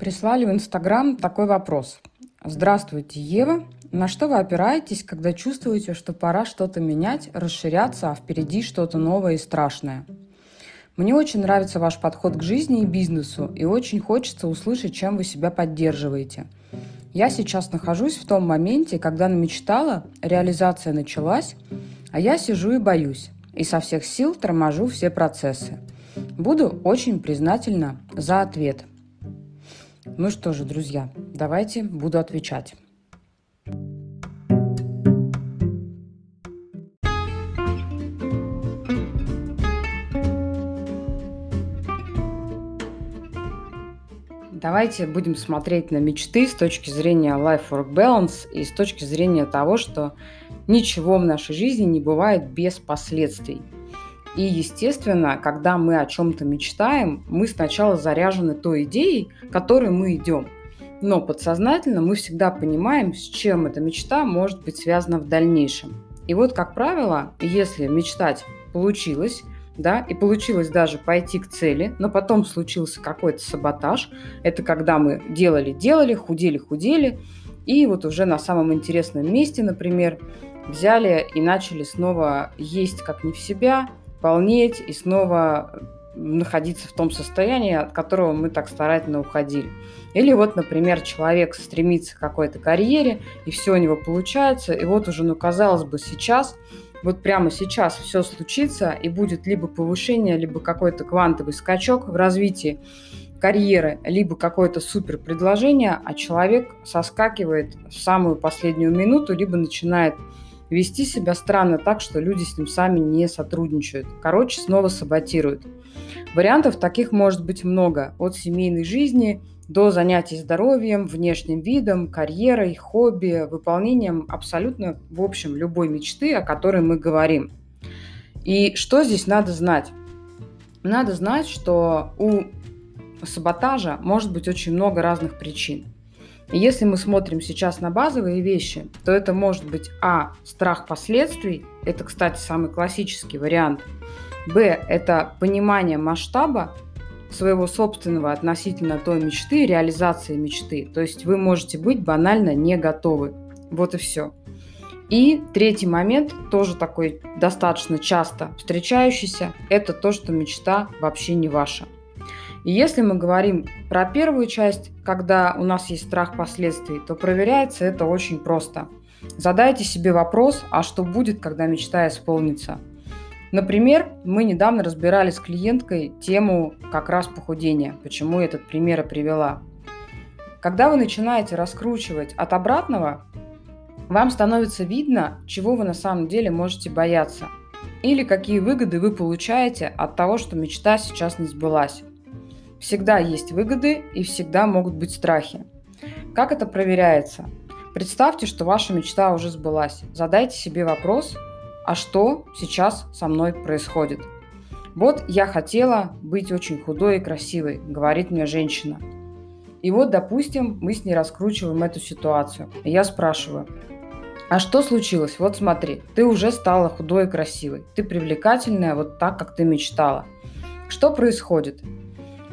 Прислали в Инстаграм такой вопрос. Здравствуйте, Ева. На что вы опираетесь, когда чувствуете, что пора что-то менять, расширяться, а впереди что-то новое и страшное? Мне очень нравится ваш подход к жизни и бизнесу, и очень хочется услышать, чем вы себя поддерживаете. Я сейчас нахожусь в том моменте, когда намечтала, реализация началась, а я сижу и боюсь, и со всех сил торможу все процессы. Буду очень признательна за ответ. Ну что же, друзья, давайте буду отвечать. Давайте будем смотреть на мечты с точки зрения life-work balance и с точки зрения того, что ничего в нашей жизни не бывает без последствий. И, естественно, когда мы о чем-то мечтаем, мы сначала заряжены той идеей, к которой мы идем. Но подсознательно мы всегда понимаем, с чем эта мечта может быть связана в дальнейшем. И вот, как правило, если мечтать получилось, да, и получилось даже пойти к цели, но потом случился какой-то саботаж, это когда мы делали-делали, худели-худели, и вот уже на самом интересном месте, например, взяли и начали снова есть как не в себя, полнеть и снова находиться в том состоянии, от которого мы так старательно уходили. Или вот, например, человек стремится к какой-то карьере, и все у него получается, и вот уже, ну, казалось бы, сейчас, вот прямо сейчас все случится, и будет либо повышение, либо какой-то квантовый скачок в развитии карьеры, либо какое-то супер предложение, а человек соскакивает в самую последнюю минуту, либо начинает вести себя странно так, что люди с ним сами не сотрудничают. Короче, снова саботируют. Вариантов таких может быть много. От семейной жизни до занятий здоровьем, внешним видом, карьерой, хобби, выполнением абсолютно, в общем, любой мечты, о которой мы говорим. И что здесь надо знать? Надо знать, что у саботажа может быть очень много разных причин. Если мы смотрим сейчас на базовые вещи, то это может быть а. страх последствий, это, кстати, самый классический вариант. Б. это понимание масштаба своего собственного относительно той мечты, реализации мечты. То есть вы можете быть банально не готовы. Вот и все. И третий момент, тоже такой достаточно часто встречающийся, это то, что мечта вообще не ваша. И если мы говорим про первую часть, когда у нас есть страх последствий, то проверяется это очень просто. Задайте себе вопрос, а что будет, когда мечта исполнится? Например, мы недавно разбирали с клиенткой тему как раз похудения. Почему я этот пример и привела? Когда вы начинаете раскручивать от обратного, вам становится видно, чего вы на самом деле можете бояться. Или какие выгоды вы получаете от того, что мечта сейчас не сбылась. Всегда есть выгоды и всегда могут быть страхи. Как это проверяется? Представьте, что ваша мечта уже сбылась. Задайте себе вопрос, а что сейчас со мной происходит? Вот я хотела быть очень худой и красивой, говорит мне женщина. И вот, допустим, мы с ней раскручиваем эту ситуацию. И я спрашиваю, а что случилось? Вот смотри, ты уже стала худой и красивой. Ты привлекательная вот так, как ты мечтала. Что происходит?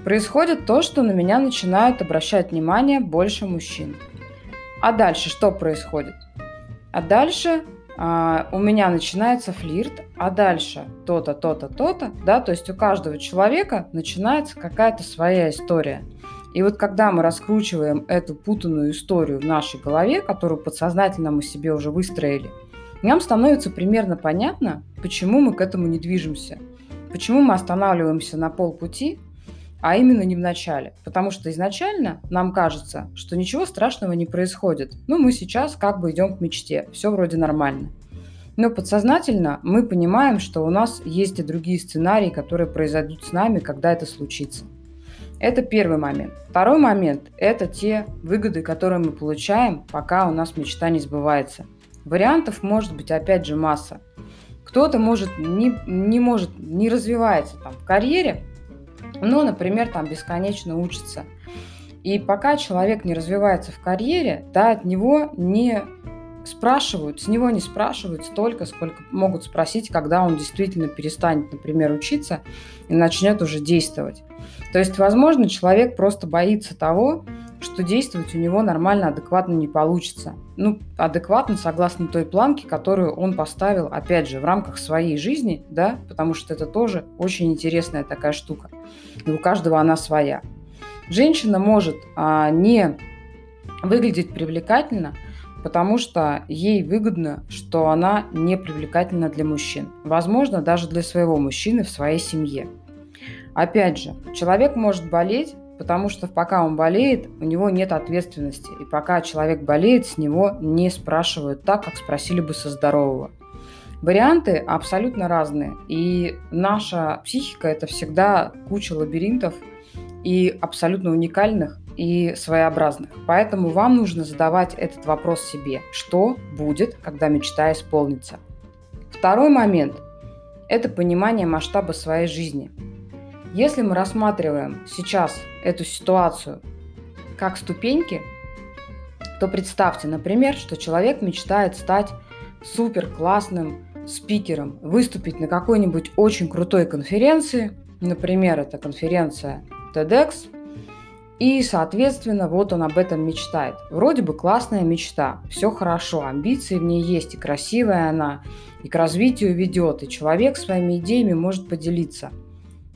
Происходит то, что на меня начинают обращать внимание больше мужчин. А дальше что происходит? А дальше а, у меня начинается флирт, а дальше то-то, то-то, то-то, да, то есть у каждого человека начинается какая-то своя история. И вот когда мы раскручиваем эту путанную историю в нашей голове, которую подсознательно мы себе уже выстроили, нам становится примерно понятно, почему мы к этому не движемся, почему мы останавливаемся на полпути, а именно не в начале. Потому что изначально нам кажется, что ничего страшного не происходит. Ну, мы сейчас как бы идем к мечте, все вроде нормально. Но подсознательно мы понимаем, что у нас есть и другие сценарии, которые произойдут с нами, когда это случится. Это первый момент. Второй момент – это те выгоды, которые мы получаем, пока у нас мечта не сбывается. Вариантов может быть опять же масса. Кто-то может не, не может, не развивается там в карьере, но, например, там бесконечно учится. И пока человек не развивается в карьере, да, от него не спрашивают, с него не спрашивают столько, сколько могут спросить, когда он действительно перестанет, например, учиться и начнет уже действовать. То есть, возможно, человек просто боится того, что действовать у него нормально, адекватно не получится. Ну, адекватно согласно той планке, которую он поставил, опять же, в рамках своей жизни, да, потому что это тоже очень интересная такая штука. И у каждого она своя. Женщина может а, не выглядеть привлекательно, потому что ей выгодно, что она не привлекательна для мужчин. Возможно, даже для своего мужчины в своей семье. Опять же, человек может болеть, потому что пока он болеет, у него нет ответственности. И пока человек болеет, с него не спрашивают так, как спросили бы со здорового. Варианты абсолютно разные. И наша психика – это всегда куча лабиринтов и абсолютно уникальных и своеобразных. Поэтому вам нужно задавать этот вопрос себе. Что будет, когда мечта исполнится? Второй момент – это понимание масштаба своей жизни. Если мы рассматриваем сейчас эту ситуацию как ступеньки, то представьте, например, что человек мечтает стать супер классным спикером, выступить на какой-нибудь очень крутой конференции, например, это конференция TEDx, и, соответственно, вот он об этом мечтает. Вроде бы классная мечта, все хорошо, амбиции в ней есть, и красивая она, и к развитию ведет, и человек своими идеями может поделиться.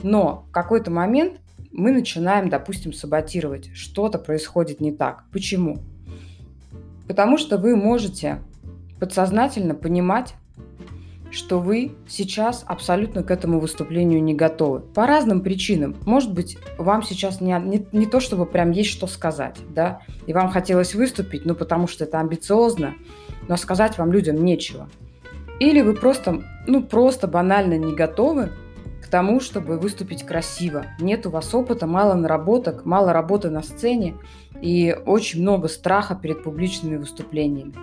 Но в какой-то момент мы начинаем, допустим, саботировать. Что-то происходит не так. Почему? Потому что вы можете подсознательно понимать, что вы сейчас абсолютно к этому выступлению не готовы. По разным причинам. Может быть, вам сейчас не, не, не то, чтобы прям есть что сказать, да, и вам хотелось выступить, ну, потому что это амбициозно, но сказать вам людям нечего. Или вы просто, ну, просто банально не готовы тому, чтобы выступить красиво. Нет у вас опыта, мало наработок, мало работы на сцене и очень много страха перед публичными выступлениями.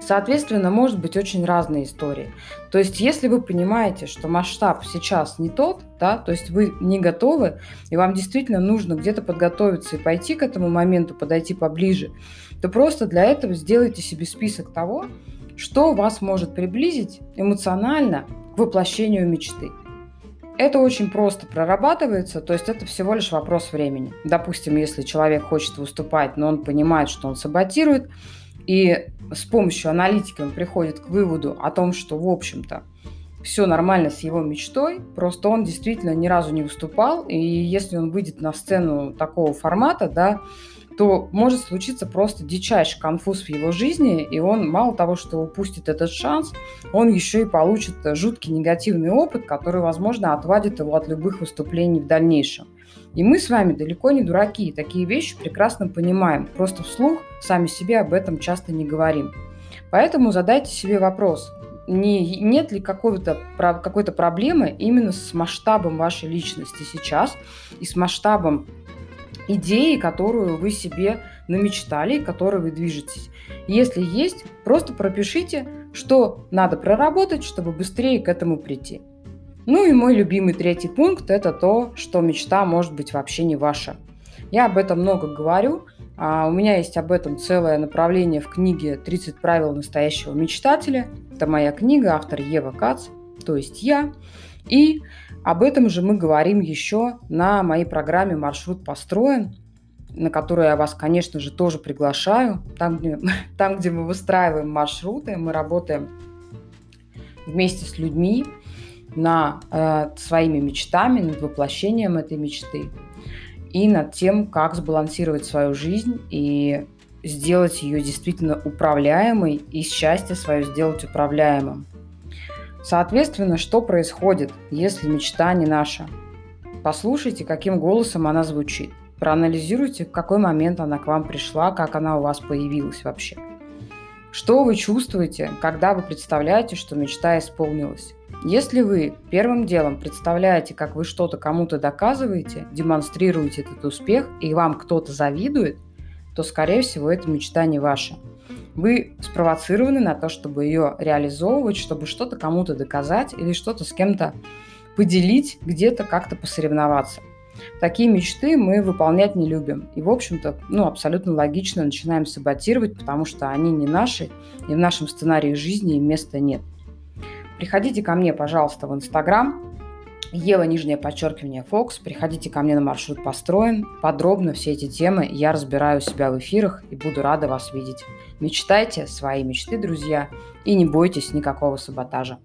Соответственно, может быть очень разные истории. То есть, если вы понимаете, что масштаб сейчас не тот, да, то есть вы не готовы, и вам действительно нужно где-то подготовиться и пойти к этому моменту, подойти поближе, то просто для этого сделайте себе список того, что вас может приблизить эмоционально к воплощению мечты. Это очень просто прорабатывается, то есть это всего лишь вопрос времени. Допустим, если человек хочет выступать, но он понимает, что он саботирует, и с помощью аналитики он приходит к выводу о том, что, в общем-то, все нормально с его мечтой, просто он действительно ни разу не выступал, и если он выйдет на сцену такого формата, да, то может случиться просто дичайший конфуз в его жизни, и он мало того, что упустит этот шанс, он еще и получит жуткий негативный опыт, который, возможно, отвадит его от любых выступлений в дальнейшем. И мы с вами далеко не дураки, и такие вещи прекрасно понимаем, просто вслух сами себе об этом часто не говорим. Поэтому задайте себе вопрос, не, нет ли какого-то, какой-то проблемы именно с масштабом вашей личности сейчас и с масштабом идеи, которую вы себе намечтали, которой вы движетесь. Если есть, просто пропишите, что надо проработать, чтобы быстрее к этому прийти. Ну и мой любимый третий пункт – это то, что мечта может быть вообще не ваша. Я об этом много говорю. А у меня есть об этом целое направление в книге «30 правил настоящего мечтателя». Это моя книга, автор Ева Кац, то есть я. И об этом же мы говорим еще на моей программе «Маршрут построен», на которую я вас, конечно же, тоже приглашаю. Там, где, там, где мы выстраиваем маршруты, мы работаем вместе с людьми над э, своими мечтами, над воплощением этой мечты и над тем, как сбалансировать свою жизнь и сделать ее действительно управляемой и счастье свое сделать управляемым. Соответственно, что происходит, если мечта не наша? Послушайте, каким голосом она звучит. Проанализируйте, в какой момент она к вам пришла, как она у вас появилась вообще. Что вы чувствуете, когда вы представляете, что мечта исполнилась? Если вы первым делом представляете, как вы что-то кому-то доказываете, демонстрируете этот успех, и вам кто-то завидует, то, скорее всего, эта мечта не ваша. Вы спровоцированы на то, чтобы ее реализовывать, чтобы что-то кому-то доказать или что-то с кем-то поделить, где-то как-то посоревноваться. Такие мечты мы выполнять не любим. И, в общем-то, ну, абсолютно логично начинаем саботировать, потому что они не наши, и в нашем сценарии жизни им места нет. Приходите ко мне, пожалуйста, в Инстаграм. Ева, нижнее подчеркивание, Фокс. Приходите ко мне на маршрут построен. Подробно все эти темы я разбираю у себя в эфирах и буду рада вас видеть. Мечтайте свои мечты, друзья, и не бойтесь никакого саботажа.